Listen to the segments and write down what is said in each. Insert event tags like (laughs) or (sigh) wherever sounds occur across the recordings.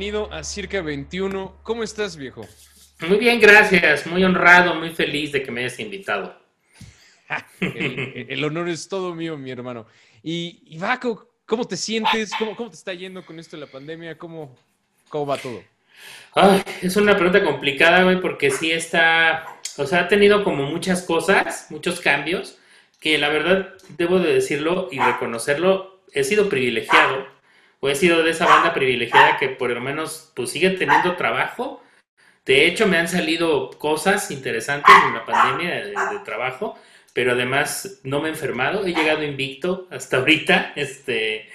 bienvenido a Circa 21. ¿Cómo estás, viejo? Muy bien, gracias. Muy honrado, muy feliz de que me hayas invitado. el, honor es todo mío, mi hermano. Y, y Baco, ¿cómo te sientes? ¿Cómo, ¿Cómo te está yendo con esto de la pandemia? ¿Cómo, cómo va todo? es una pregunta complicada, güey, porque sí está, o sea, ha tenido como muchas cosas, muchos cambios, que la verdad, debo de decirlo y reconocerlo, he sido privilegiado, o he sido de esa banda privilegiada que por lo menos, pues sigue teniendo trabajo. De hecho, me han salido cosas interesantes en la pandemia de, trabajo, pero además no me he enfermado, he llegado invicto hasta ahorita, este...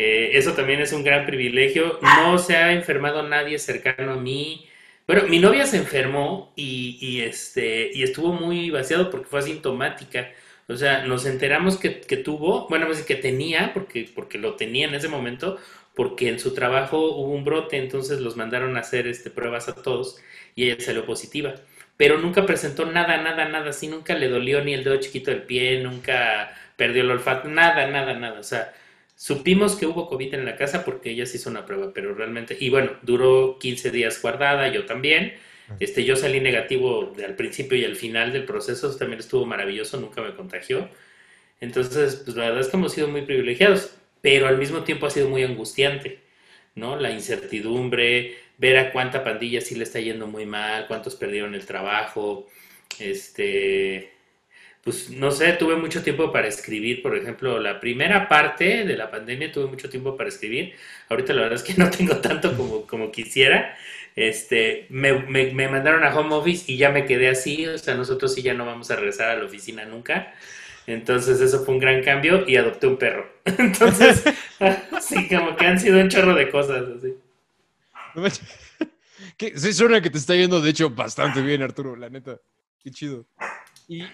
Eh, eso también es un gran privilegio. No se ha enfermado nadie cercano a mí. Bueno, mi novia se enfermó y, este, y estuvo muy vaciado porque fue asintomática. O sea, nos enteramos que, tuvo, bueno, pues que tenía, porque, porque lo tenía en ese momento, porque en su trabajo hubo un brote, entonces los mandaron a hacer este, pruebas a todos y ella salió positiva. Pero nunca presentó nada, nada, nada, así nunca le dolió ni el dedo chiquito del pie, nunca perdió el olfato, nada, nada, nada. O sea, Supimos que hubo COVID en la casa porque ella se hizo una prueba, pero realmente, y bueno, duró 15 días guardada, yo también. Este, yo salí negativo al principio y al final del proceso, también estuvo maravilloso, nunca me contagió. Entonces, pues la verdad es que hemos sido muy privilegiados, pero al mismo tiempo ha sido muy angustiante, ¿no? La incertidumbre, ver a cuánta pandilla sí le está yendo muy mal, cuántos perdieron el trabajo, este, pues no sé, tuve mucho tiempo para escribir, por ejemplo, la primera parte de la pandemia tuve mucho tiempo para escribir, ahorita la verdad es que (laughs) no tengo tanto como, como quisiera, este, me, me, mandaron a home office y ya me quedé así, o sea, nosotros sí ya no vamos a regresar a la oficina nunca, entonces eso fue un gran cambio y adopté un perro, (laughs) entonces, (laughs) sí, como que han sido un chorro de cosas, así. Sí, suena que te está yendo, de hecho, bastante bien, Arturo, la neta. Qué chido. Y,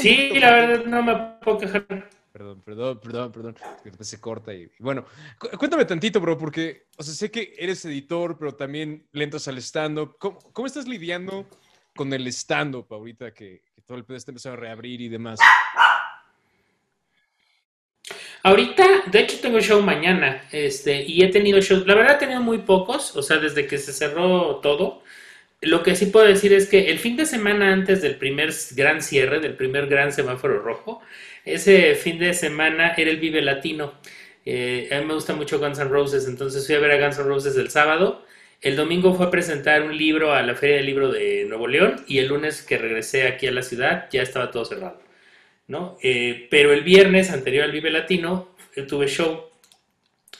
sí, la verdad no me puedo quejar. Perdón, perdón, perdón, perdón. Después se corta y, bueno, cuéntame tantito, bro, porque, o sea, sé que eres editor, pero también lentos al stand-up. ¿Cómo, estás lidiando con el stand-up ahorita que, todo el pedo está empezando a reabrir y demás? Ahorita, de hecho, tengo show mañana, este, y he tenido shows, la verdad he tenido muy pocos, o sea, desde que se cerró todo, lo que sí puedo decir es que el fin de semana antes del primer gran cierre, del primer gran semáforo rojo, ese fin de semana era el Vive Latino. Eh, a mí me gusta mucho Guns N' Roses, entonces fui a ver a Guns N' Roses el sábado. El domingo fue a presentar un libro a la Feria del Libro de Nuevo León y el lunes que regresé aquí a la ciudad ya estaba todo cerrado. ¿no? Eh, pero el viernes anterior al Vive Latino tuve show.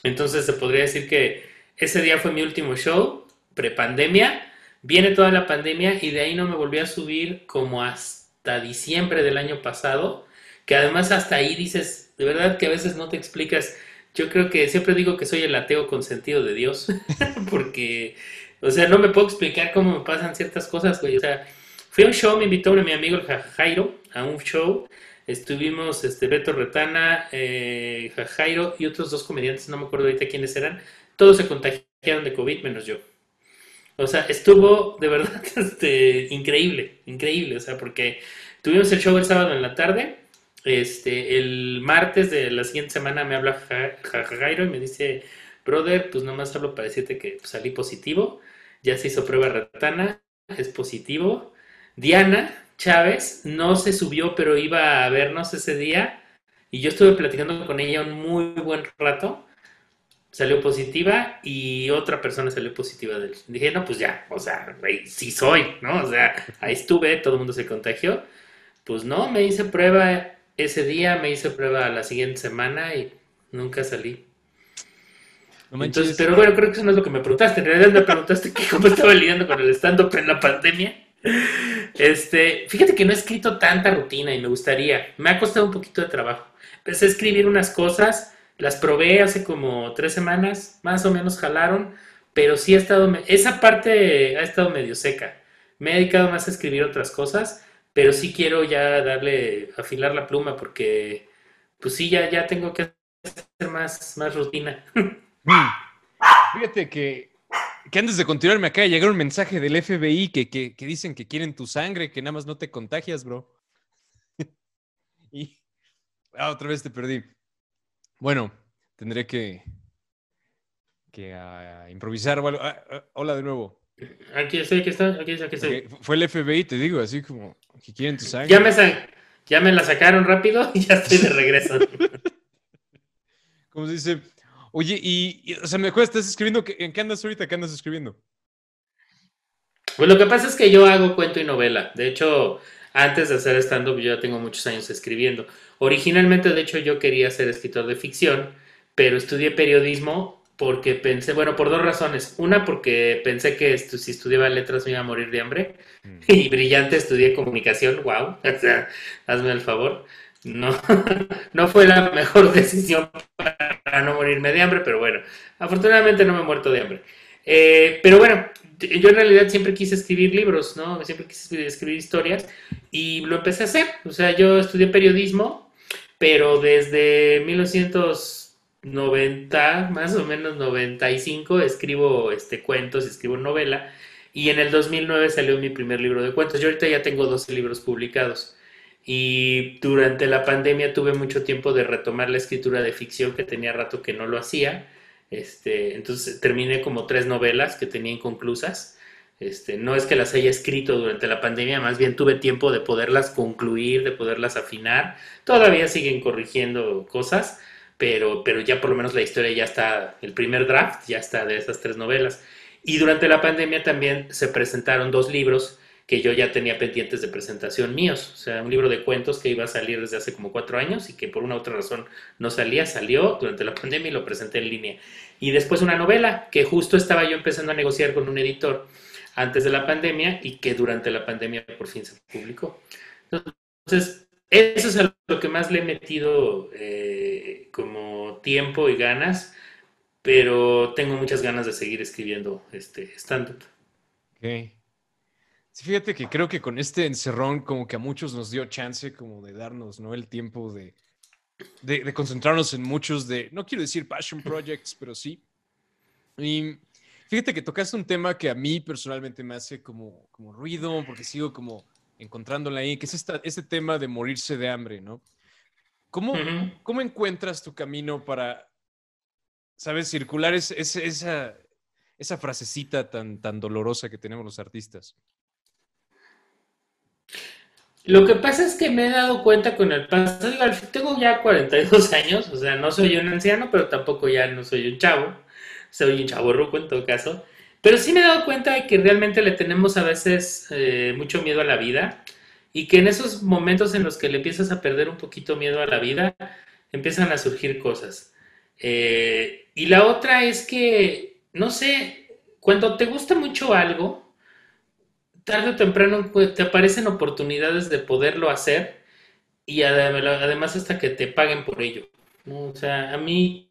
Entonces se podría decir que ese día fue mi último show, prepandemia Viene toda la pandemia y de ahí no me volví a subir como hasta diciembre del año pasado, que además hasta ahí dices, de verdad que a veces no te explicas. Yo creo que siempre digo que soy el ateo con sentido de Dios, (laughs) porque, o sea, no me puedo explicar cómo me pasan ciertas cosas, güey. O sea, fui a un show, me invitó mi amigo el Jairo a un show. Estuvimos este, Beto Retana, eh, Jairo y otros dos comediantes, no me acuerdo ahorita quiénes eran. Todos se contagiaron de COVID menos yo. O sea, estuvo de verdad (laughs) este, increíble, increíble. O sea, porque tuvimos el show el sábado en la tarde. Este, el martes de la siguiente semana me habla Jairo y me dice, brother, pues nomás hablo para decirte que salí positivo. Ya se hizo prueba retana, es positivo. Diana Chávez no se subió, pero iba a vernos ese día. Y yo estuve platicando con ella un muy buen rato salió positiva y otra persona salió positiva de él. Dije, no, pues ya, o sea, sí soy, ¿no? O sea, ahí estuve, todo el mundo se contagió. Pues no, me hice prueba ese día, me hice prueba la siguiente semana y nunca salí. Entonces, pero bueno, creo que eso no es lo que me preguntaste. En realidad me preguntaste que cómo estaba lidiando con el stand-up en la pandemia. Este, fíjate que no he escrito tanta rutina y me gustaría. Me ha costado un poquito de trabajo. Empecé a escribir unas cosas las probé hace como tres semanas, más o menos jalaron, pero sí ha estado, esa parte ha estado medio seca. Me he dedicado más a escribir otras cosas, pero sí quiero ya darle, afilar la pluma porque, pues sí, ya, ya tengo que hacer más, más rutina. (laughs) Mm. Fíjate que, que antes de continuar me acaba un mensaje del FBI que, que, dicen que quieren tu sangre, que nada más no te contagias, bro. (laughs) y ah, otra vez te perdí. Bueno, tendré que... que a improvisar o algo. Ah, ah, hola de nuevo. Aquí estoy, aquí estoy, aquí estoy, aquí estoy. Fue el FBI, te digo, así como que quieren tu sangre. Ya me, ya me la sacaron rápido y (laughs) ya estoy de regreso. (laughs) como se dice, oye, y, o sea, me acuerdas, estás escribiendo, ¿en qué andas ahorita? ¿Qué andas escribiendo? Pues lo que pasa es que yo hago cuento y novela. De hecho, antes de hacer stand-up, yo ya tengo muchos años escribiendo. Originalmente, de hecho, yo quería ser escritor de ficción, pero estudié periodismo porque pensé, bueno, por dos razones. Una, porque pensé que si estudiaba letras me iba a morir de hambre. Mm. (laughs) Y brillante estudié comunicación, wow. (laughs) O sea, hazme el favor. No, (laughs) no fue la mejor decisión para no morirme de hambre, pero bueno, afortunadamente no me he muerto de hambre. Eh, pero bueno, yo en realidad siempre quise escribir libros, ¿no? Siempre quise escribir historias y lo empecé a hacer. O sea, yo estudié periodismo, pero desde 1990, más o menos 95, escribo este, cuentos, escribo novela. Y en el 2009 salió mi primer libro de cuentos. Yo ahorita ya tengo 12 libros publicados. Y durante la pandemia tuve mucho tiempo de retomar la escritura de ficción que tenía rato que no lo hacía este, entonces terminé como tres novelas que tenía inconclusas. Este, no es que las haya escrito durante la pandemia, más bien tuve tiempo de poderlas concluir, de poderlas afinar. Todavía siguen corrigiendo cosas, pero, pero ya por lo menos la historia ya está, el primer draft ya está de esas tres novelas. Y durante la pandemia también se presentaron dos libros que yo ya tenía pendientes de presentación míos. O sea, un libro de cuentos que iba a salir desde hace como cuatro años y que por una u otra razón no salía, salió durante la pandemia y lo presenté en línea. Y después una novela que justo estaba yo empezando a negociar con un editor antes de la pandemia y que durante la pandemia por fin se publicó. Entonces, eso es lo que más le he metido eh, como tiempo y ganas, pero tengo muchas ganas de seguir escribiendo este stand-up. Okay. Sí, fíjate que creo que con este encerrón como que a muchos nos dio chance como de darnos, ¿no? El tiempo de, de, concentrarnos en muchos de, no quiero decir passion projects, pero sí. Y fíjate que tocaste un tema que a mí personalmente me hace como, como ruido, porque sigo como encontrándola ahí, que es esta, este tema de morirse de hambre, ¿no? ¿Cómo, ¿cómo encuentras tu camino para, sabes, circular esa, esa frasecita tan, tan dolorosa que tenemos los artistas? Lo que pasa es que me he dado cuenta con el paso, tengo ya 42 años, o sea, no soy un anciano, pero tampoco ya no soy un chavo, soy un chavo ruco en todo caso, pero sí me he dado cuenta de que realmente le tenemos a veces eh, mucho miedo a la vida y que en esos momentos en los que le empiezas a perder un poquito miedo a la vida, empiezan a surgir cosas. Eh, y la otra es que, no sé, cuando te gusta mucho algo, tarde o temprano te aparecen oportunidades de poderlo hacer y además hasta que te paguen por ello. O sea, a mí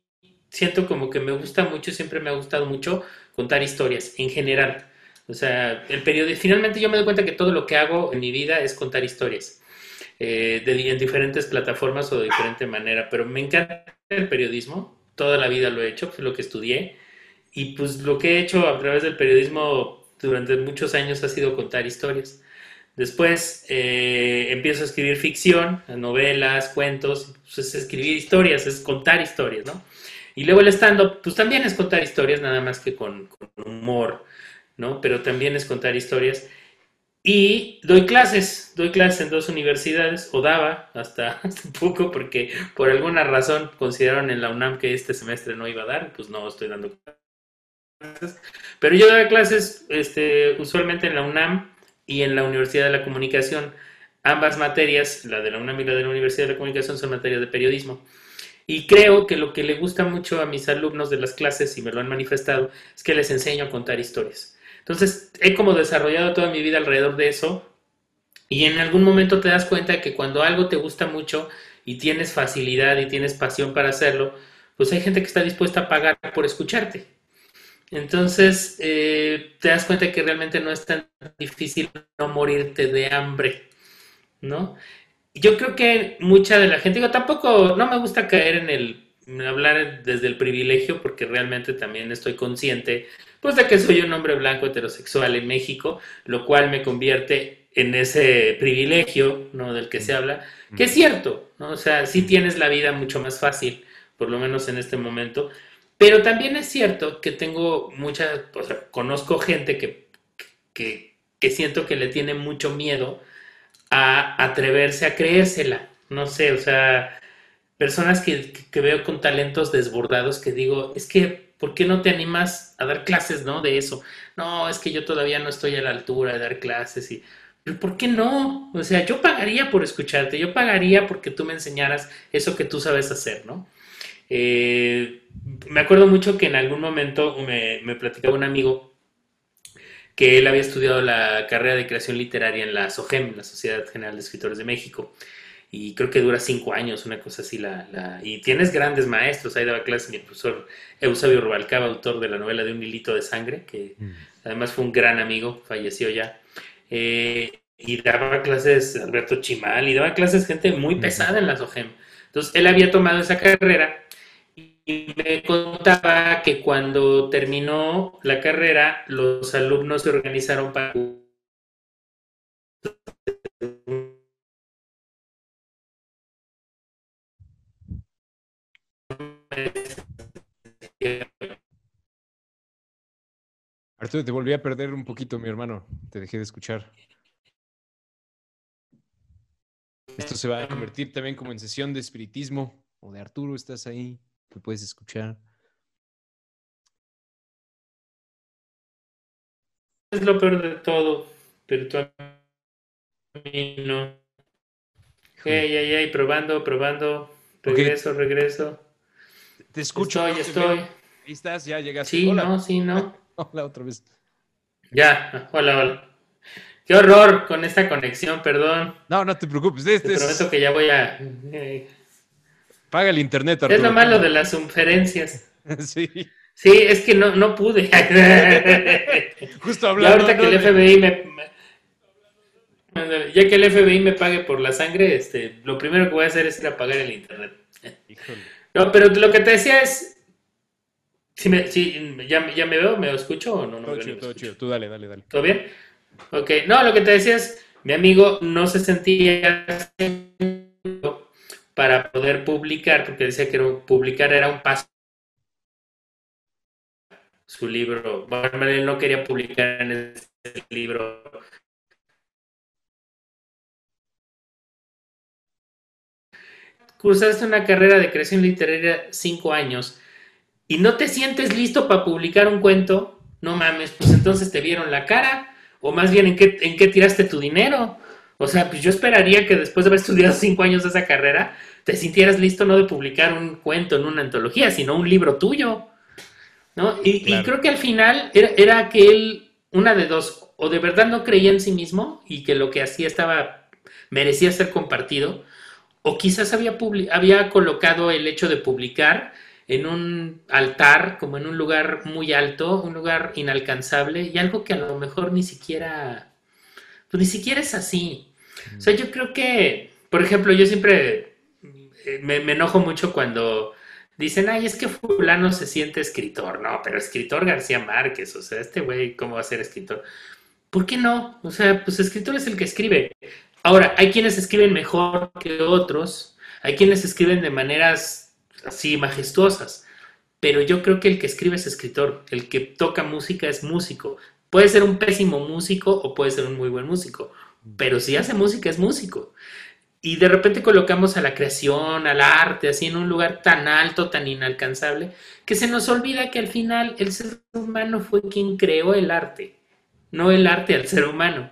siento como que me gusta mucho, siempre me ha gustado mucho contar historias en general. O sea, el periodismo, finalmente yo me doy cuenta que todo lo que hago en mi vida es contar historias. Eh, de, en diferentes plataformas o de diferente manera, pero me encanta el periodismo, toda la vida lo he hecho, fue lo que estudié, y pues lo que he hecho a través del periodismo durante muchos años ha sido contar historias. Después eh, empiezo a escribir ficción, novelas, cuentos, pues es escribir historias, es contar historias, ¿no? Y luego el stand-up, pues también es contar historias, nada más que con, humor, ¿no? Pero también es contar historias. Y doy clases, doy clases en dos universidades, o daba hasta (laughs) hace poco, porque por alguna razón consideraron en la UNAM que este semestre no iba a dar, pues no estoy dando pero yo doy clases este, usualmente en la UNAM y en la Universidad de la Comunicación. Ambas materias, la de la UNAM y la de la Universidad de la Comunicación, son materias de periodismo. Y creo que lo que le gusta mucho a mis alumnos de las clases, y me lo han manifestado, es que les enseño a contar historias. Entonces, he como desarrollado toda mi vida alrededor de eso. Y en algún momento te das cuenta que cuando algo te gusta mucho y tienes facilidad y tienes pasión para hacerlo, pues hay gente que está dispuesta a pagar por escucharte. Entonces, eh, te das cuenta que realmente no es tan difícil no morirte de hambre, ¿no? Yo creo que mucha de la gente, digo, tampoco, no me gusta caer en el hablar desde el privilegio, porque realmente también estoy consciente, pues, de que soy un hombre blanco heterosexual en México, lo cual me convierte en ese privilegio, ¿no? Del que se habla, que es cierto, ¿no? O sea, sí tienes la vida mucho más fácil, por lo menos en este momento, Pero también es cierto que tengo mucha, o sea, conozco gente que, que, que siento que le tiene mucho miedo a atreverse a creérsela. No sé, o sea, personas que, que, veo con talentos desbordados que digo, es que, ¿por qué no te animas a dar clases, no? De eso. No, es que yo todavía no estoy a la altura de dar clases y... Pero ¿por qué no? O sea, yo pagaría por escucharte, yo pagaría porque tú me enseñaras eso que tú sabes hacer, ¿no? Eh, me acuerdo mucho que en algún momento me, me platicaba un amigo que él había estudiado la carrera de creación literaria en la SOGEM, la Sociedad General de Escritores de México, y creo que dura cinco años, una cosa así. La, la... Y tienes grandes maestros, ahí daba clases mi profesor Eusebio Rubalcaba, autor de la novela de Un hilito de sangre, que mm. además fue un gran amigo, falleció ya. Eh, y daba clases Alberto Chimal, y daba clases gente muy pesada en la SOGEM. Entonces, él había tomado esa carrera y me contaba que cuando terminó la carrera, los alumnos se organizaron para Arturo, te volví a perder un poquito, mi hermano. Te dejé de escuchar. Esto se va a convertir también como en sesión de espiritismo. O de Arturo, estás ahí, te puedes escuchar. Es lo peor de todo, pero tú a mí no. Hey, hey, hey, probando, probando. Regreso, regreso. Te escucho. Estoy, estoy. Ahí estás, ya llegaste. Sí, no, sí, no. (laughs) hola, otra vez. Ya, hola, hola. Qué horror con esta conexión, perdón. No, no te preocupes. Este te prometo que ya voy a. Paga el internet, Arturo. Es lo malo de las conferencias. (laughs) sí. Sí, es que no, no pude. (laughs) Justo hablando. Ya ahorita que el FBI me, ya que el FBI me pague por la sangre, este, lo primero que voy a hacer es ir a pagar el internet. Híjole. No, pero lo que te decía es. Si me, si, ya, ¿Ya me veo? ¿Me escucho o no? no todo chido, todo chido. Tú dale, dale, dale. ¿Todo bien? Ok. No, lo que te decía es. Mi amigo no se sentía para poder publicar, porque decía que publicar era un paso. Su libro. Bueno, él no quería publicar en ese libro cursaste una carrera de creación literaria cinco años y no te sientes listo para publicar un cuento, no mames, pues entonces te vieron la cara, o más bien en qué, en qué tiraste tu dinero. O sea, pues yo esperaría que después de haber estudiado cinco años esa carrera, te sintieras listo no de publicar un cuento en una antología, sino un libro tuyo. ¿no? Y, creo que al final era, era que él, una de dos, o de verdad no creía en sí mismo y que lo que hacía estaba, merecía ser compartido, o quizás había, había colocado el hecho de publicar en un altar, como en un lugar muy alto, un lugar inalcanzable, y algo que a lo mejor ni siquiera, pues ni siquiera es así. O sea, yo creo que, por ejemplo, yo siempre me, me enojo mucho cuando dicen, ay, es que fulano se siente escritor, no, pero escritor García Márquez, o sea, este güey, ¿cómo va a ser escritor? ¿Por qué no? O sea, pues escritor es el que escribe. Ahora, hay quienes escriben mejor que otros, hay quienes escriben de maneras así majestuosas, pero yo creo que el que escribe es escritor, el que toca música es músico. Puede ser un pésimo músico o puede ser un muy buen músico, pero si hace música es músico. Y de repente colocamos a la creación, al arte, así en un lugar tan alto, tan inalcanzable, que se nos olvida que al final el ser humano fue quien creó el arte, no el arte al ser humano.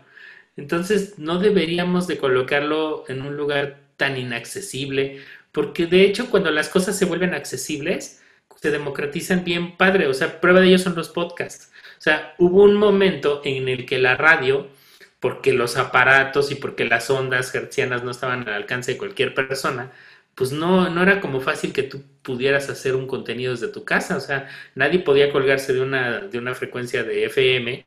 Entonces no deberíamos de colocarlo en un lugar tan inaccesible, porque de hecho cuando las cosas se vuelven accesibles, se democratizan bien padre, o sea, prueba de ello son los podcasts. O sea, hubo un momento en el que la radio, porque los aparatos y porque las ondas hertzianas no estaban al alcance de cualquier persona, pues no, no era como fácil que tú pudieras hacer un contenido desde tu casa, o sea, nadie podía colgarse de una, de una frecuencia de FM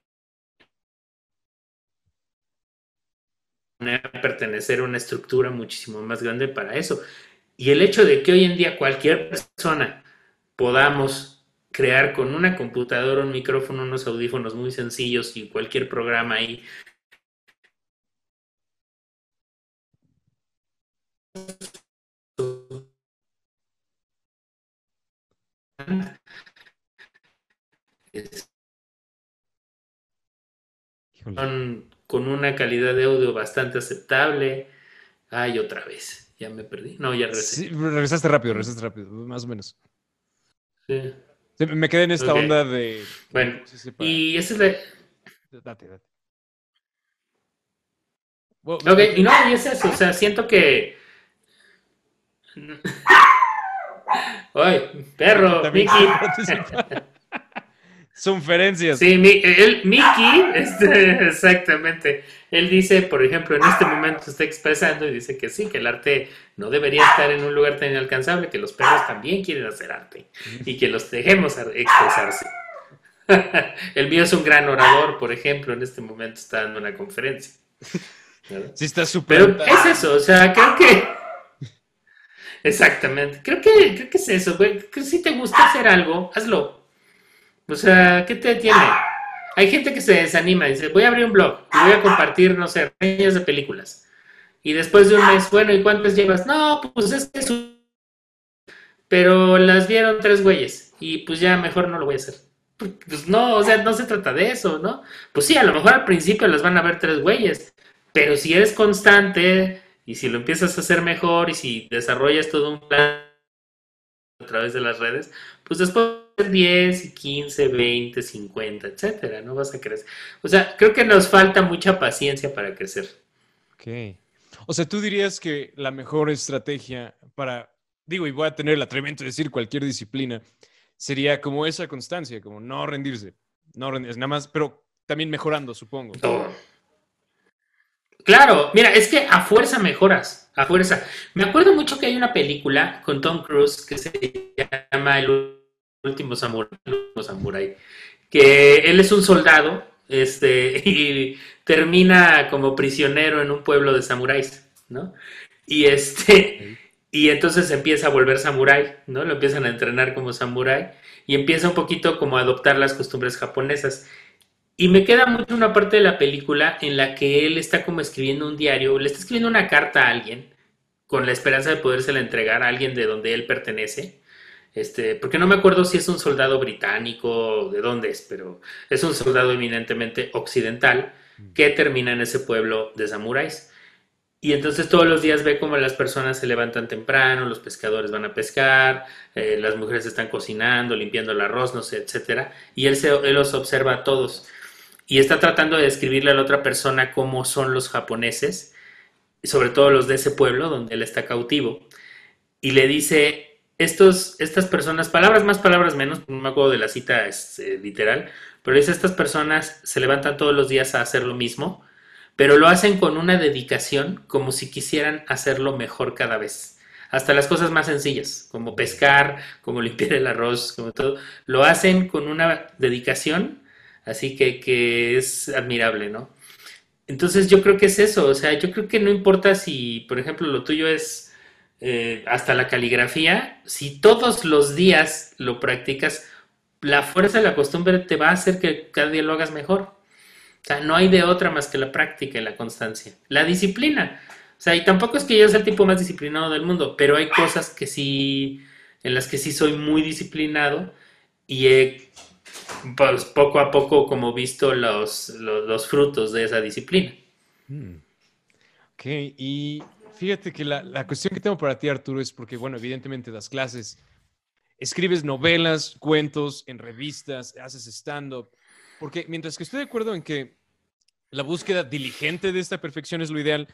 pertenecer a una estructura muchísimo más grande para eso. Y el hecho de que hoy en día cualquier persona podamos crear con una computadora, un micrófono, unos audífonos muy sencillos y cualquier programa ahí. Con, una calidad de audio bastante aceptable. Ay, otra vez, ya me perdí. No, ya regresé. Regresaste rápido, regresaste rápido, más o menos. Me quedé en esta onda de. Bueno, y ese es la... Date, date. Y no, y es eso, o sea, siento que ¡Ay, perro! Mickey. (laughs) Sunferencias. Sí, el, Mickey, este, exactamente. Él dice, por ejemplo, en este momento está expresando y dice que sí, que el arte no debería estar en un lugar tan inalcanzable, que los perros también quieren hacer arte y que los dejemos expresarse. (laughs) el mío es un gran orador, por ejemplo, en este momento está dando una conferencia. Sí, está súper. Pero es eso, o sea, creo que. Exactamente. Creo que, creo que es eso, güey. Que si te gusta hacer algo, hazlo. O sea, ¿qué te tiene? Hay gente que se desanima y dice, voy a abrir un blog y voy a compartir, no sé, reseñas de películas. Y después de un mes, bueno, ¿y cuántas llevas? No, pues es que es un... Pero las vieron tres güeyes y pues ya mejor no lo voy a hacer. Pues no, o sea, no se trata de eso, ¿no? Pues sí, a lo mejor al principio las van a ver tres güeyes, pero si eres constante y si lo empiezas a hacer mejor y si desarrollas todo un plan a través de las redes, pues después 10, 15, 20, 50, etcétera, no vas a crecer. O sea, creo que nos falta mucha paciencia para crecer. Ok. O sea, tú dirías que la mejor estrategia para, digo, y voy a tener el atrevimiento de decir cualquier disciplina, sería como esa constancia, como no rendirse, no rendirse, nada más, pero también mejorando, supongo. Claro, mira, es que a fuerza mejoras, a fuerza. Me acuerdo mucho que hay una película con Tom Cruise que se llama El último samurai, que él es un soldado este, (laughs) y termina como prisionero en un pueblo de samuráis, ¿no? Y este, y entonces empieza a volver samurái, ¿no? Lo empiezan a entrenar como samurái y empieza un poquito como a adoptar las costumbres japonesas. Y me queda mucho una parte de la película en la que él está como escribiendo un diario, le está escribiendo una carta a alguien con la esperanza de podérsela entregar a alguien de donde él pertenece este, porque no me acuerdo si es un soldado británico, de dónde es, pero es un soldado eminentemente occidental que termina en ese pueblo de samuráis. Y entonces todos los días ve cómo las personas se levantan temprano, los pescadores van a pescar, eh, las mujeres están cocinando, limpiando el arroz, no sé, etcétera. Y él, se, él los observa a todos. Y está tratando de describirle a la otra persona cómo son los japoneses, sobre todo los de ese pueblo donde él está cautivo. Y le dice, estos, estas personas, palabras más, palabras menos, no me acuerdo de la cita es, eh, literal, pero dice, estas personas se levantan todos los días a hacer lo mismo, pero lo hacen con una dedicación como si quisieran hacerlo mejor cada vez. Hasta las cosas más sencillas, como pescar, como (laughs) limpiar el arroz, como todo, lo hacen con una dedicación, así que, que es admirable, ¿no? Entonces yo creo que es eso, o sea, yo creo que no importa si, por ejemplo, lo tuyo es eh, hasta la caligrafía, si todos los días lo practicas, la fuerza de la costumbre te va a hacer que cada día lo hagas mejor. O sea, no hay de otra más que la práctica y la constancia. La disciplina. O sea, y tampoco es que yo sea el tipo más disciplinado del mundo, pero hay cosas que sí, en las que sí soy muy disciplinado y he pues, poco a poco como visto los, los, frutos de esa disciplina. Hmm. Ok, y Fíjate que la, cuestión que tengo para ti, Arturo, es porque, bueno, evidentemente das clases, escribes novelas, cuentos en revistas, haces stand-up, porque mientras que estoy de acuerdo en que la búsqueda diligente de esta perfección es lo ideal,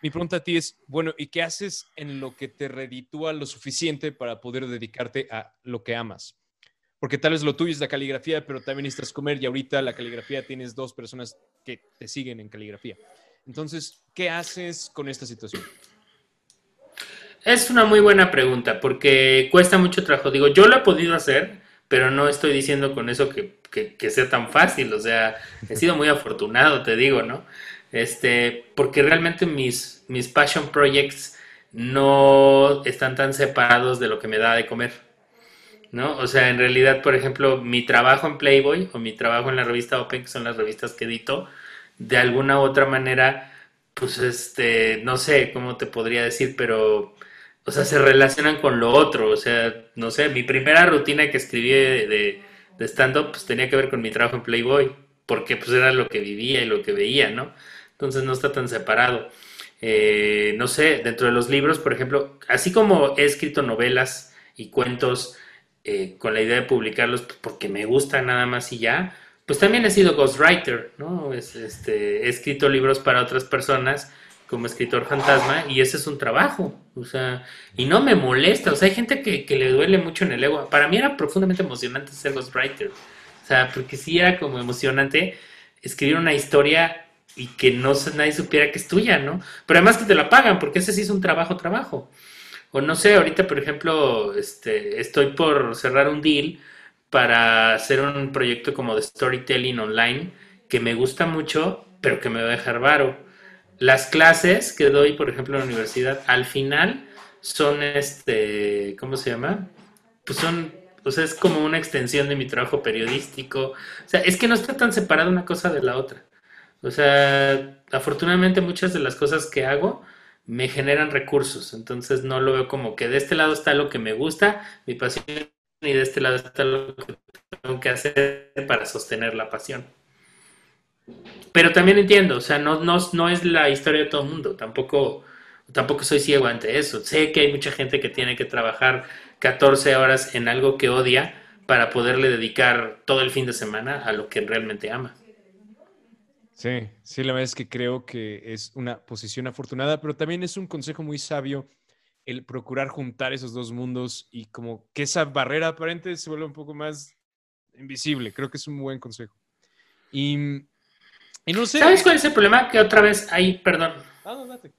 mi pregunta a ti es, bueno, ¿y qué haces en lo que te reditúa lo suficiente para poder dedicarte a lo que amas? Porque tal vez lo tuyo es la caligrafía, pero también necesitas comer y ahorita la caligrafía tienes dos personas que te siguen en caligrafía. Entonces, ¿qué haces con esta situación? Es una muy buena pregunta porque cuesta mucho trabajo. Digo, yo lo he podido hacer, pero no estoy diciendo con eso que, sea tan fácil. O sea, he sido muy afortunado, te digo, ¿no? Este, porque realmente mis, mis passion projects no están tan separados de lo que me da de comer. ¿No? O sea, en realidad, por ejemplo, mi trabajo en Playboy o mi trabajo en la revista Open, que son las revistas que edito, de alguna u otra manera, pues este, no sé cómo te podría decir, pero o sea, se relacionan con lo otro. O sea, no sé, mi primera rutina que escribí de, de stand-up pues tenía que ver con mi trabajo en Playboy, porque pues era lo que vivía y lo que veía, ¿no? Entonces no está tan separado. Eh, no sé, dentro de los libros, por ejemplo, así como he escrito novelas y cuentos eh, con la idea de publicarlos porque me gusta nada más y ya, pues también he sido ghostwriter, ¿no? este, he escrito libros para otras personas como escritor fantasma y ese es un trabajo, o sea, y no me molesta, o sea, hay gente que, que le duele mucho en el ego. Para mí era profundamente emocionante ser ghostwriter, o sea, porque sí era como emocionante escribir una historia y que no nadie supiera que es tuya, ¿no? Pero además que te la pagan, porque ese sí es un trabajo, trabajo. O no sé, ahorita, por ejemplo, este, estoy por cerrar un deal para hacer un proyecto como de storytelling online que me gusta mucho, pero que me va a dejar varo. Las clases que doy, por ejemplo, en la universidad, al final son este, ¿cómo se llama? Pues son, sea, es como una extensión de mi trabajo periodístico. O sea, es que no está tan separada una cosa de la otra. O sea, afortunadamente muchas de las cosas que hago me generan recursos, entonces no lo veo como que de este lado está lo que me gusta, mi pasión, y de este lado está lo que tengo que hacer para sostener la pasión. Pero también entiendo, o sea, no, no, no es la historia de todo el mundo, tampoco, tampoco soy ciego ante eso. Sé que hay mucha gente que tiene que trabajar 14 horas en algo que odia para poderle dedicar todo el fin de semana a lo que realmente ama. Sí, sí, la verdad es que creo que es una posición afortunada, pero también es un consejo muy sabio el procurar juntar esos dos mundos y como que esa barrera aparente se vuelva un poco más invisible. Creo que es un buen consejo. Y, no sé. ¿Sabes cuál es el problema? Que otra vez ahí, perdón. Ah, no, date.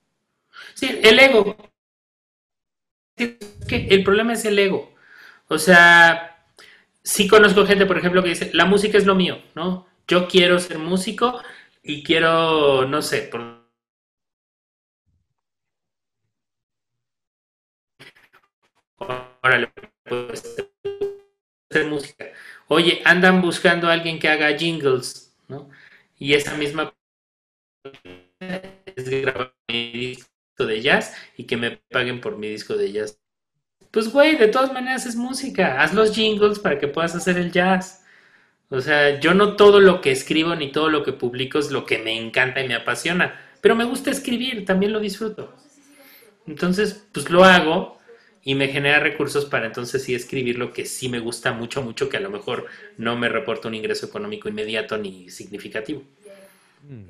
Sí, el ego. el problema es el ego. O sea, sí conozco gente, por ejemplo, que dice, la música es lo mío, ¿no? Yo quiero ser músico y quiero, no sé, por... Órale, pues, hacer música. Oye, andan buscando a alguien que haga jingles, ¿no? Y esa misma es grabar mi disco de jazz y que me paguen por mi disco de jazz. Pues güey, de todas maneras es música. Haz los jingles para que puedas hacer el jazz. O sea, yo no todo lo que escribo ni todo lo que publico es lo que me encanta y me apasiona, pero me gusta escribir, también lo disfruto. Entonces, pues lo hago y me genera recursos para entonces sí escribir lo que sí me gusta mucho, mucho, que a lo mejor no me reporta un ingreso económico inmediato ni significativo. Mm.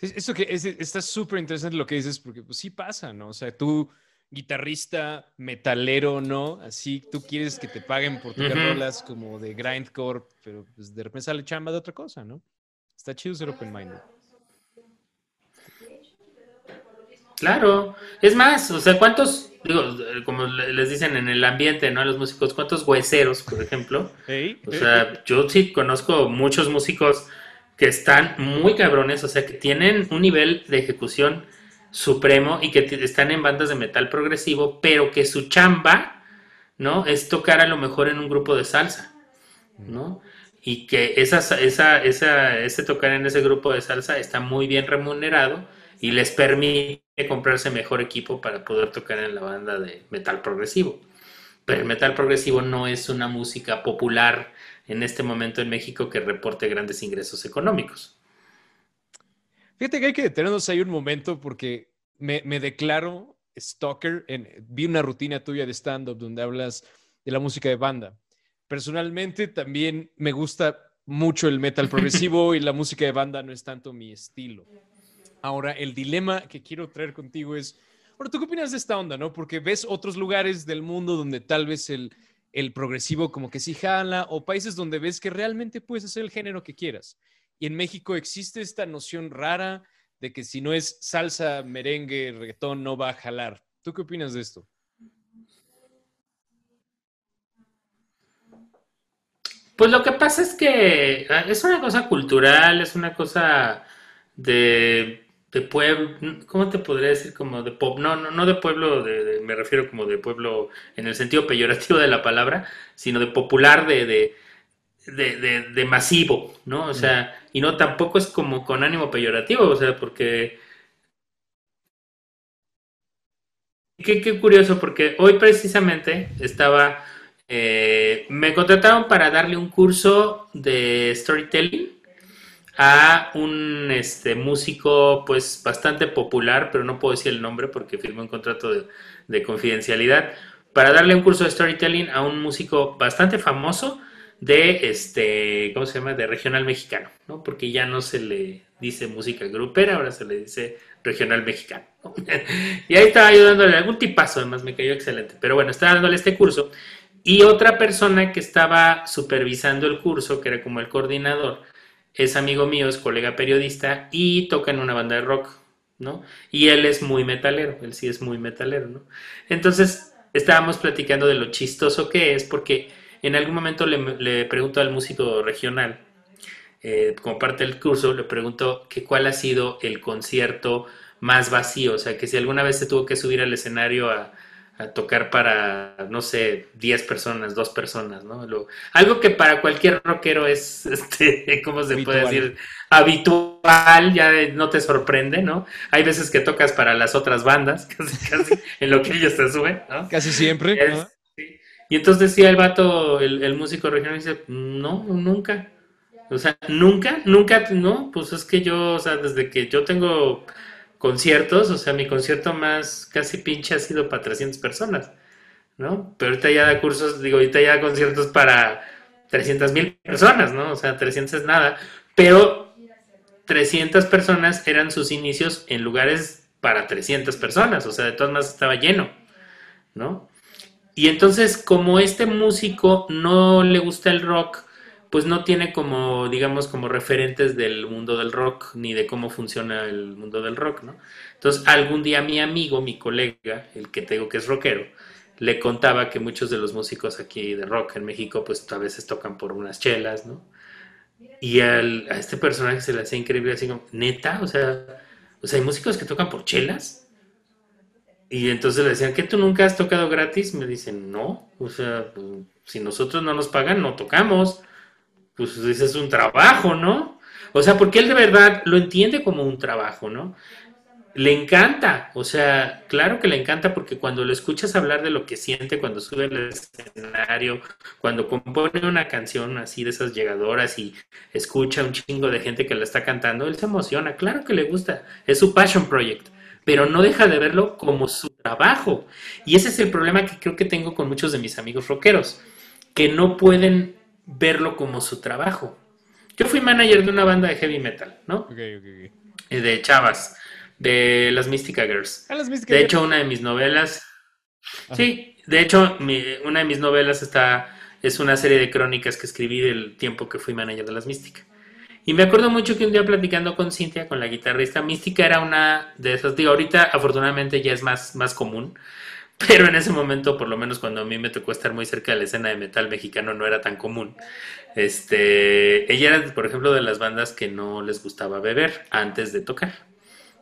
Eso que está súper interesante lo que dices, porque pues sí pasa, ¿no? O sea, tú guitarrista, metalero, ¿no? Así tú quieres que te paguen por tus rolas como de grindcore, pero pues de repente sale chamba de otra cosa, ¿no? Está chido ser open minded. Claro, es más, o sea, ¿cuántos, digo, como les dicen en el ambiente, ¿no? Los músicos, ¿cuántos hueseros, por ejemplo? o sea, yo sí conozco muchos músicos que están muy cabrones, o sea, que tienen un nivel de ejecución supremo y que están en bandas de metal progresivo, pero que su chamba, ¿no? Es tocar a lo mejor en un grupo de salsa, ¿no? Y que esa, ese tocar en ese grupo de salsa está muy bien remunerado y les permite comprarse mejor equipo para poder tocar en la banda de metal progresivo. Pero el metal progresivo no es una música popular en este momento en México que reporte grandes ingresos económicos. Fíjate que hay que detenernos ahí un momento porque me, declaro stalker. En, vi una rutina tuya de stand-up donde hablas de la música de banda. Personalmente también me gusta mucho el metal (laughs) progresivo y la música de banda no es tanto mi estilo. Ahora, el dilema que quiero traer contigo es, bueno, ¿tú qué opinas de esta onda, no? Porque ves otros lugares del mundo donde tal vez el, el progresivo como que sí jala, o países donde ves que realmente puedes hacer el género que quieras. Y en México existe esta noción rara de que si no es salsa, merengue, reggaetón, no va a jalar. ¿Tú qué opinas de esto? Pues lo que pasa es que ah, es una cosa cultural, es una cosa de, pueblo, ¿cómo te podría decir? Como de pop, no, no, no de pueblo, me refiero como de pueblo en el sentido peyorativo de la palabra, sino de popular, de de, de, masivo, ¿no? O sea, y no tampoco es como con ánimo peyorativo, o sea, porque... Qué, qué curioso, porque hoy precisamente estaba... Eh, me contrataron para darle un curso de storytelling a un este, músico pues bastante popular, pero no puedo decir el nombre porque firmó un contrato de, confidencialidad, para darle un curso de storytelling a un músico bastante famoso de este, ¿cómo se llama? de regional mexicano, ¿no? Porque ya no se le dice música grupera, ahora se le dice regional mexicano. (laughs) y ahí estaba yo dándole algún tipazo, además me cayó excelente. Pero bueno, estaba dándole este curso. Y otra persona que estaba supervisando el curso, que era como el coordinador, es amigo mío, es colega periodista y toca en una banda de rock, ¿no? Y él es muy metalero, él sí es muy metalero, ¿no? Entonces estábamos platicando de lo chistoso que es, porque en algún momento le, pregunto al músico regional, eh, como parte del curso, le pregunto que cuál ha sido el concierto más vacío, o sea, que si alguna vez se tuvo que subir al escenario a, a tocar para, no sé, 10 personas, dos personas, ¿no? algo que para cualquier rockero es, (laughs) este, ¿cómo se puede decir? Habitual, ya no te sorprende, ¿no? Hay veces que tocas para las otras bandas, (laughs) casi, casi, en lo que ellos se suben, ¿no? Casi siempre. Y entonces decía el vato, el, el músico regional, dice, no, nunca. O sea, nunca, nunca, no, pues es que yo, o sea, desde que yo tengo conciertos, o sea, mi concierto más casi pinche ha sido para 300 personas, ¿no? Pero ahorita ya da cursos, digo, ahorita ya da conciertos para 300 mil personas, ¿no? O sea, 300 es nada, pero 300 personas eran sus inicios en lugares para 300 personas, o sea, de todas maneras estaba lleno, ¿no? Y entonces, como este músico no le gusta el rock, pues no tiene como, digamos, como referentes del mundo del rock, ni de cómo funciona el mundo del rock, ¿no? Entonces, algún día mi amigo, mi colega, el que tengo que es rockero, le contaba que muchos de los músicos aquí de rock en México, pues a veces tocan por unas chelas, ¿no? Y a este personaje se le hacía increíble, así como, neta, o sea, o sea, hay músicos que tocan por chelas. Y entonces le decían, ¿qué tú nunca has tocado gratis? Me dicen, no, o sea, pues, si nosotros no nos pagan, no tocamos pues ese es un trabajo, ¿no? O sea, porque él de verdad lo entiende como un trabajo, ¿no? Le encanta, o sea, claro que le encanta porque cuando lo escuchas hablar de lo que siente cuando sube al escenario, cuando compone una canción así de esas llegadoras y escucha un chingo de gente que la está cantando, él se emociona, claro que le gusta, es su passion project, pero no deja de verlo como su trabajo. Y ese es el problema que creo que tengo con muchos de mis amigos rockeros, que no pueden verlo como su trabajo. Yo fui manager de una banda de heavy metal, ¿no? Eh, de chavas, de las Mystica Girls. Ah, de hecho, una de mis novelas. Sí, de hecho, una de mis novelas está. Es una serie de crónicas que escribí del tiempo que fui manager de las Mística. Y me acuerdo mucho que un día platicando con Cintia, con la guitarrista, Mística era una de esas. Digo, ahorita afortunadamente ya es más, más común (laughs) pero en ese momento, por lo menos cuando a mí me tocó estar muy cerca de la escena de metal mexicano, no era tan común. Este, ella era, por ejemplo, de las bandas que no les gustaba beber antes de tocar.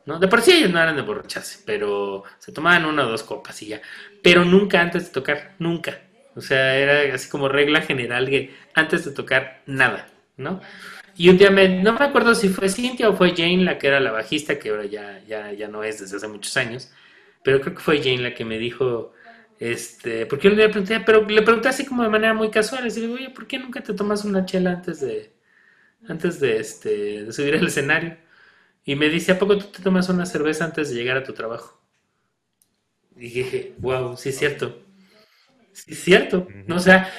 ¿no? De por sí ellos no eran de borracharse, pero se tomaban una o dos copas y ya. Pero nunca antes de tocar, nunca. O sea, era así como regla general que antes de tocar, nada, ¿no? Y un día me, no me acuerdo si fue Cintia o fue Jane la que era la bajista, que ahora ya, ya, ya no es desde hace muchos años pero creo que fue Jane la que me dijo, este, porque yo le pregunté, pero le pregunté así como de manera muy casual, y le digo, oye, ¿por qué nunca te tomas una chela antes de, antes de, este, de subir al escenario? Y me dice, ¿a poco tú te tomas una cerveza antes de llegar a tu trabajo? Y dije, wow, sí es cierto. Sí es cierto. ¿no? O sea,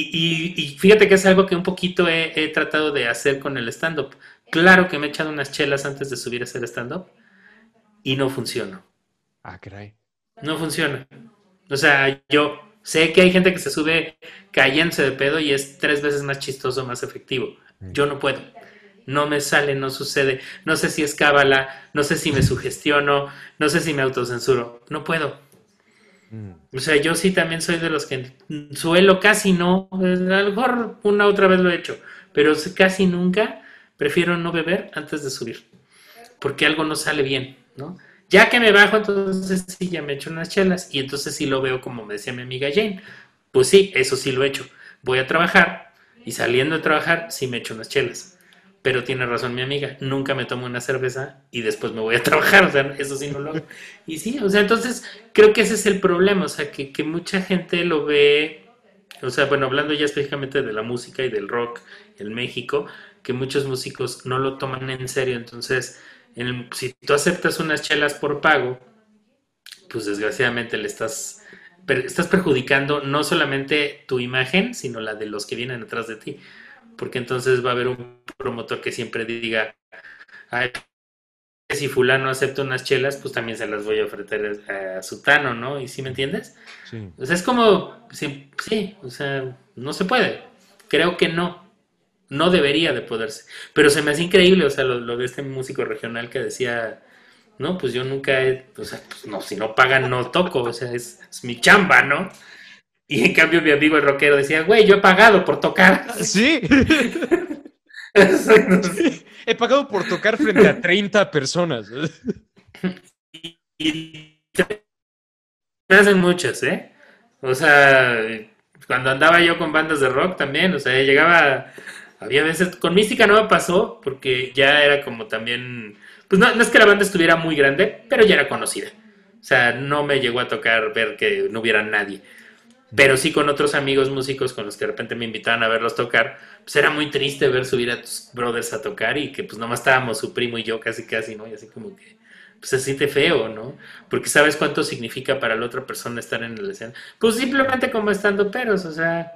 y, y, fíjate que es algo que un poquito he, he tratado de hacer con el stand-up. Claro que me he echado unas chelas antes de subir a hacer stand-up y no funcionó. Ah, caray. No funciona. O sea, yo sé que hay gente que se sube cayéndose de pedo y es tres veces más chistoso, más efectivo. Mm. Yo no puedo. No me sale, no sucede. No sé si es cábala, no sé si me sugestiono, no sé si me autocensuro. No puedo. Mm. O sea, yo sí también soy de los que suelo casi no, a lo una otra vez lo he hecho, pero casi nunca prefiero no beber antes de subir, porque algo no sale bien, ¿no? Ya que me bajo, entonces sí, ya me echo unas chelas y entonces sí lo veo como me decía mi amiga Jane. Pues sí, eso sí lo he hecho. Voy a trabajar y saliendo de trabajar sí me echo unas chelas. Pero tiene razón mi amiga, nunca me tomo una cerveza y después me voy a (laughs) trabajar, o sea, eso sí no lo hago. Y sí, o sea, entonces creo que ese es el problema, o sea, que, que mucha gente lo ve, o sea, bueno, hablando ya específicamente de la música y del rock en México, que muchos músicos no lo toman en serio. Entonces, si tú aceptas unas chelas por pago, pues desgraciadamente le estás, estás perjudicando no solamente tu imagen, sino la de los que vienen detrás de ti. Porque entonces va a haber un promotor que siempre diga, Ay, si fulano acepta unas chelas, pues también se las voy a ofrecer a, Sutano, ¿no? ¿Y si me entiendes? Sí. O sea, es como, sí, sí, o sea, no se puede. Creo que no. No debería de poderse. Pero se me hace increíble, o sea, lo, de este músico regional que decía, no, pues yo nunca he, o sea, pues no, si no pagan no toco, o sea, es, mi chamba, ¿no? (laughs) Y en cambio mi amigo el rockero decía, güey, yo he pagado por tocar. (laughs) Sí. He pagado por tocar frente a 30 personas. (laughs) y, me hacen muchas, ¿eh? O sea, cuando andaba yo con bandas de rock también, o sea, llegaba, había veces, con Mística no me pasó, porque ya era como también, pues no, no es que la banda estuviera muy grande, pero ya era conocida. O sea, no me llegó a tocar ver que no hubiera nadie. Pero sí con otros amigos músicos con los que de repente me invitaban a verlos tocar, pues era muy triste ver subir a tus brothers a tocar y que pues nomás estábamos su primo y yo casi casi, ¿no? Y así como que pues se siente feo, ¿no? Porque sabes cuánto significa para la otra persona estar en el escena. Pues simplemente como estando peros, o sea,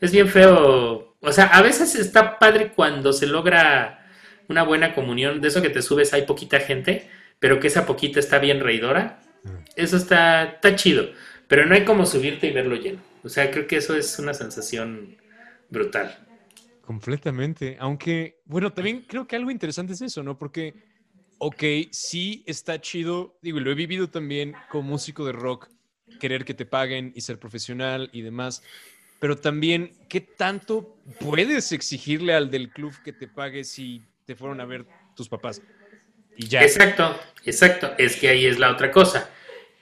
es bien feo. O sea, a veces está padre cuando se logra una buena comunión, de eso que te subes hay poquita gente, pero que esa poquita está bien reidora. Mm. Eso está, está chido. Pero no hay como subirte y verlo lleno. O sea, creo que eso es una sensación brutal. Completamente. Aunque, bueno, también creo que algo interesante es eso, ¿no? Porque, ok, sí está chido, digo, lo he vivido también como músico de rock, querer que te paguen y ser profesional y demás, pero también, ¿qué tanto puedes exigirle al del club que te pague si te fueron a ver tus papás? Y ya. Exacto, exacto. Es que ahí es la otra cosa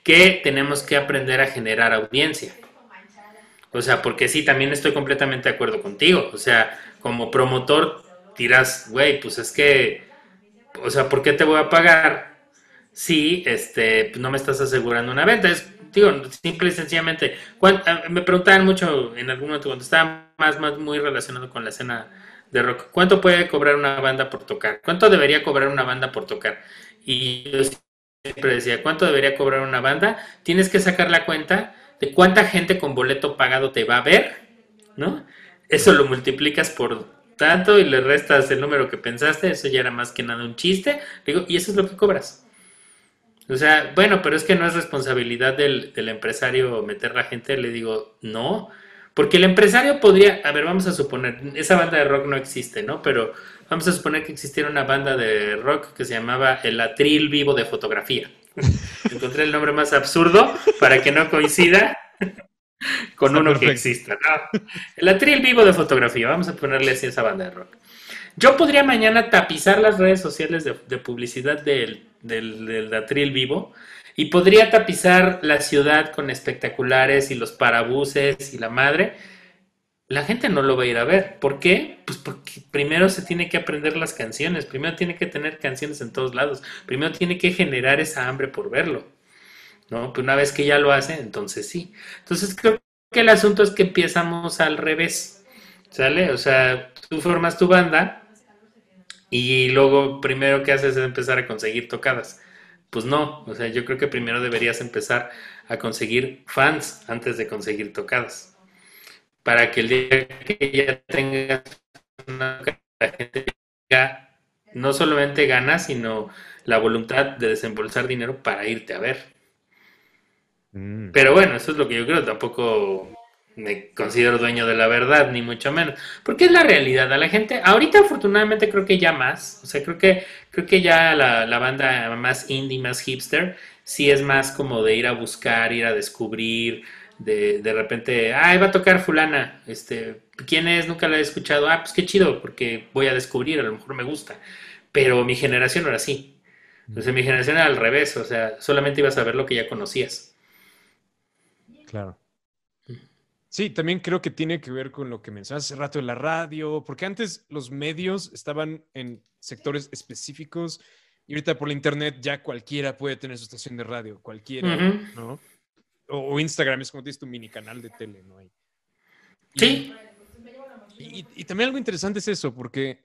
que tenemos que aprender a generar audiencia. O sea, porque sí, también estoy completamente de acuerdo contigo. O sea, como promotor dirás, güey, pues es que, o sea, ¿por qué te voy a pagar si este, no me estás asegurando una venta? Es, digo, simple y sencillamente. Me preguntaban mucho en algún momento cuando estaba más, más muy relacionado con la escena de rock, ¿cuánto puede cobrar una banda por tocar? ¿Cuánto debería cobrar una banda por tocar? Y yo siempre decía, ¿cuánto debería cobrar una banda? Tienes que sacar la cuenta de cuánta gente con boleto pagado te va a ver, ¿no? Eso lo multiplicas por tanto y le restas el número que pensaste, eso ya era más que nada un chiste, digo, y eso es lo que cobras. O sea, bueno, pero es que no es responsabilidad del, del empresario meter la gente, le digo, no, porque el empresario podría, a ver, vamos a suponer, esa banda de rock no existe, ¿no? Pero vamos a suponer que existiera una banda de rock que se llamaba El Atril Vivo de Fotografía. (laughs) Encontré el nombre más absurdo para que no coincida con uno que exista. El Atril Vivo de Fotografía, vamos a ponerle así a esa banda de rock. Yo podría mañana tapizar las redes sociales de, publicidad del, del, del Atril Vivo y podría tapizar la ciudad con espectaculares y los parabuses y la madre. La gente no lo va a ir a ver. ¿Por qué? Pues porque primero se tiene que aprender las canciones, primero tiene que tener canciones en todos lados, primero tiene que generar esa hambre por verlo. ¿No? Pues una vez que ya lo hace, entonces sí. Entonces creo que el asunto es que empezamos al revés. ¿Sale? O sea, tú formas tu banda y luego primero que haces es empezar a conseguir tocadas. Pues no, o sea, yo creo que primero deberías empezar a conseguir fans antes de conseguir tocadas. Para que el día que ya tengas una la gente no solamente gana, sino la voluntad de desembolsar dinero para irte a ver. Mm. Pero bueno, eso es lo que yo creo, tampoco me considero dueño de la verdad, ni mucho menos. Porque es la realidad. A la gente, ahorita afortunadamente creo que ya más. O sea, creo que, creo que ya la, la banda más indie, más hipster, sí es más como de ir a buscar, ir a descubrir. De, de repente, ah, va a tocar fulana, este, ¿quién es? Nunca la he escuchado, ah, pues qué chido, porque voy a descubrir, a lo mejor me gusta, pero mi generación no era así, entonces mi generación era al revés, o sea, solamente ibas a ver lo que ya conocías. Claro. Sí, también creo que tiene que ver con lo que mencionaste hace rato en la radio, porque antes los medios estaban en sectores específicos y ahorita por la internet ya cualquiera puede tener su estación de radio, cualquiera, ¿no? O, Instagram es como tienes tu mini canal de tele, ¿no? sí. Y, y, también algo interesante es eso, porque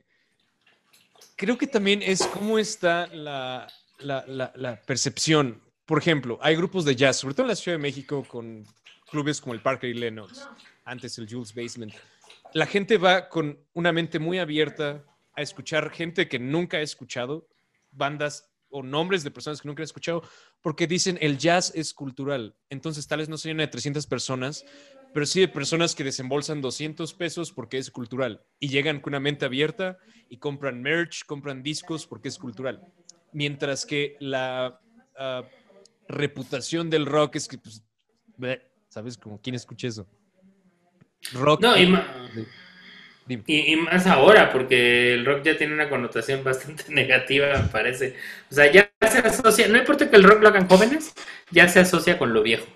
creo que también es cómo está la, la, la, la percepción. Por ejemplo, hay grupos de jazz, sobre todo en la Ciudad de México, con clubes como el Parker y Lennox, antes el Jules Basement. La gente va con una mente muy abierta a escuchar gente que nunca ha escuchado, bandas o nombres de personas que nunca han escuchado, porque dicen el jazz es cultural. Entonces, tal vez no se llena de 300 personas, pero sí de personas que desembolsan 200 pesos porque es cultural y llegan con una mente abierta y compran merch, compran discos porque es cultural. Mientras que la uh, reputación del rock es que, pues, ¿sabes? Como, ¿quién escucha eso? Rock. No, y, y, más ahora, porque el rock ya tiene una connotación (laughs) bastante negativa, me parece. O sea, ya se asocia, no importa que el rock lo hagan jóvenes, ya se asocia con lo viejo.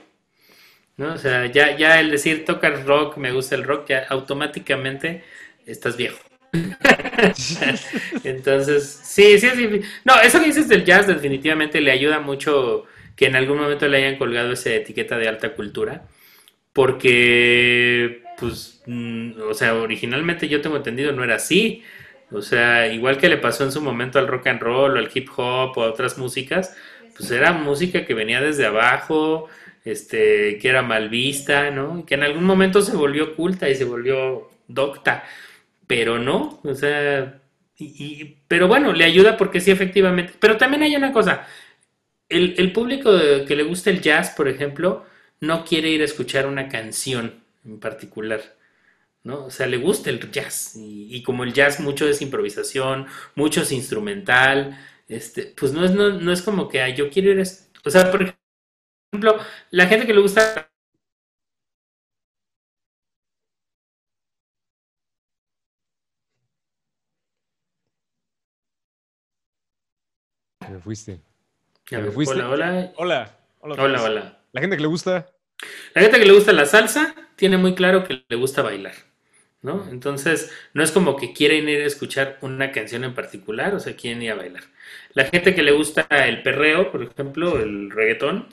¿no? O sea, ya, ya el decir tocar rock, me gusta el rock, ya automáticamente estás viejo. (laughs) Entonces, sí, sí, sí. No, eso que dices del jazz definitivamente le ayuda mucho que en algún momento le hayan colgado esa etiqueta de alta cultura, porque, pues, mm, o sea, originalmente yo tengo entendido no era así. O sea, igual que le pasó en su momento al rock and roll o al hip hop o a otras músicas, pues era música que venía desde abajo, este, que era mal vista, ¿no? Que en algún momento se volvió culta y se volvió docta, pero no, o sea, y, pero bueno, le ayuda porque sí, efectivamente. Pero también hay una cosa, el, el público que le gusta el jazz, por ejemplo, no quiere ir a escuchar una canción en particular. ¿no? O sea, le gusta el jazz y, como el jazz mucho es improvisación, mucho es instrumental, este, pues no es, no, no es como que yo quiero ir a... O sea, por ejemplo, la gente que le gusta... Me fuiste. Me fuiste. Hola, hola. Hola. Hola, hola. La gente que le gusta. La gente que le gusta la salsa tiene muy claro que le gusta bailar. ¿no? Entonces, no es como que quieren ir a escuchar una canción en particular, o sea, quieren ir a bailar. La gente que le gusta el perreo, por ejemplo, el reggaetón,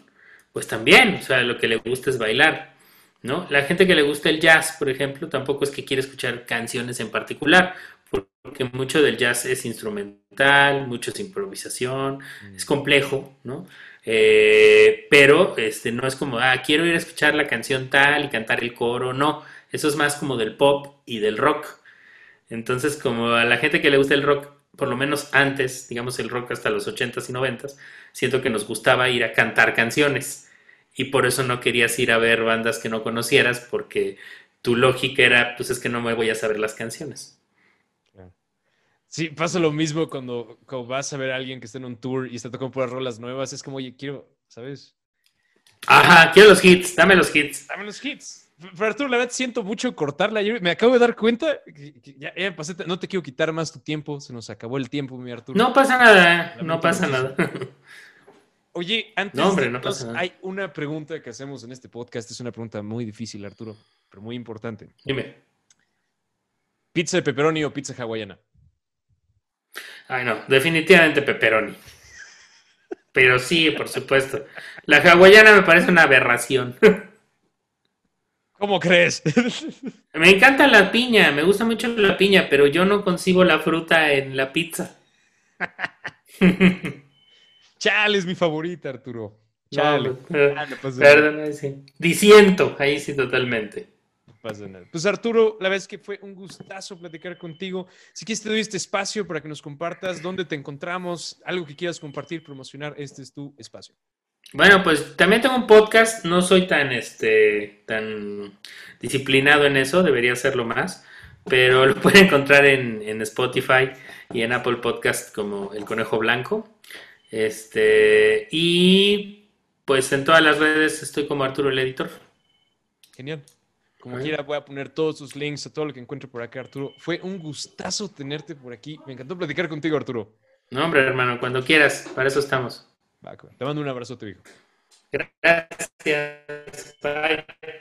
pues también, o sea, lo que le gusta es bailar, ¿no? La gente que le gusta el jazz, por ejemplo, tampoco es que quiere escuchar canciones en particular, porque mucho del jazz es instrumental, mucho es improvisación, es mm. complejo, ¿no? Eh, pero este, no es como, ah, quiero ir a escuchar la canción tal y cantar el coro, no, eso es más como del pop y del rock. Entonces, como a la gente que le gusta el rock, por lo menos antes, digamos el rock hasta los 80s y 90s, siento que nos gustaba ir a cantar canciones. Y por eso no querías ir a ver bandas que no conocieras, porque tu lógica era, pues es que no me voy a saber las canciones. Sí, pasa lo mismo cuando, vas a ver a alguien que está en un tour y está tocando puras rolas nuevas. Es como, oye, quiero, ¿sabes? Ajá, quiero los hits, dame los hits. Dame los hits. Pero Arturo, la verdad siento mucho cortarla. me acabo de dar cuenta que, ya, pasé, no te quiero quitar más tu tiempo, se nos acabó el tiempo, mi Arturo. No pasa nada, no pasa nada. Oye, antes no, hombre, no pasa nada. hay una pregunta que hacemos en este podcast, es una pregunta muy difícil, Arturo, pero muy importante. Dime. ¿Pizza de pepperoni o pizza hawaiana? Ay, no, definitivamente pepperoni. Pero sí, por supuesto. La hawaiana me parece una aberración. ¿Cómo crees? Me encanta la piña, me gusta mucho la piña, pero yo no consigo la fruta en la pizza. Chale es mi favorita, Arturo. Chale. Ah, perdón, sí. Disiento, ahí sí totalmente. Pues Arturo, la verdad es que fue un gustazo platicar contigo. Si quieres te doy este espacio para que nos compartas dónde te encontramos, algo que quieras compartir, promocionar, este es tu espacio. Bueno, pues también tengo un podcast, no soy tan este tan disciplinado en eso, debería hacerlo más, pero lo pueden encontrar en, en Spotify y en Apple Podcast como El Conejo Blanco. Este, y pues en todas las redes estoy como Arturo el Editor. Genial. Como quiera, voy a poner todos sus links a todo lo que encuentre por acá, Arturo. Fue un gustazo tenerte por aquí. Me encantó platicar contigo, Arturo. No, hombre, hermano, cuando quieras, para eso estamos. te mando un abrazo, tu hijo. Gracias. Bye.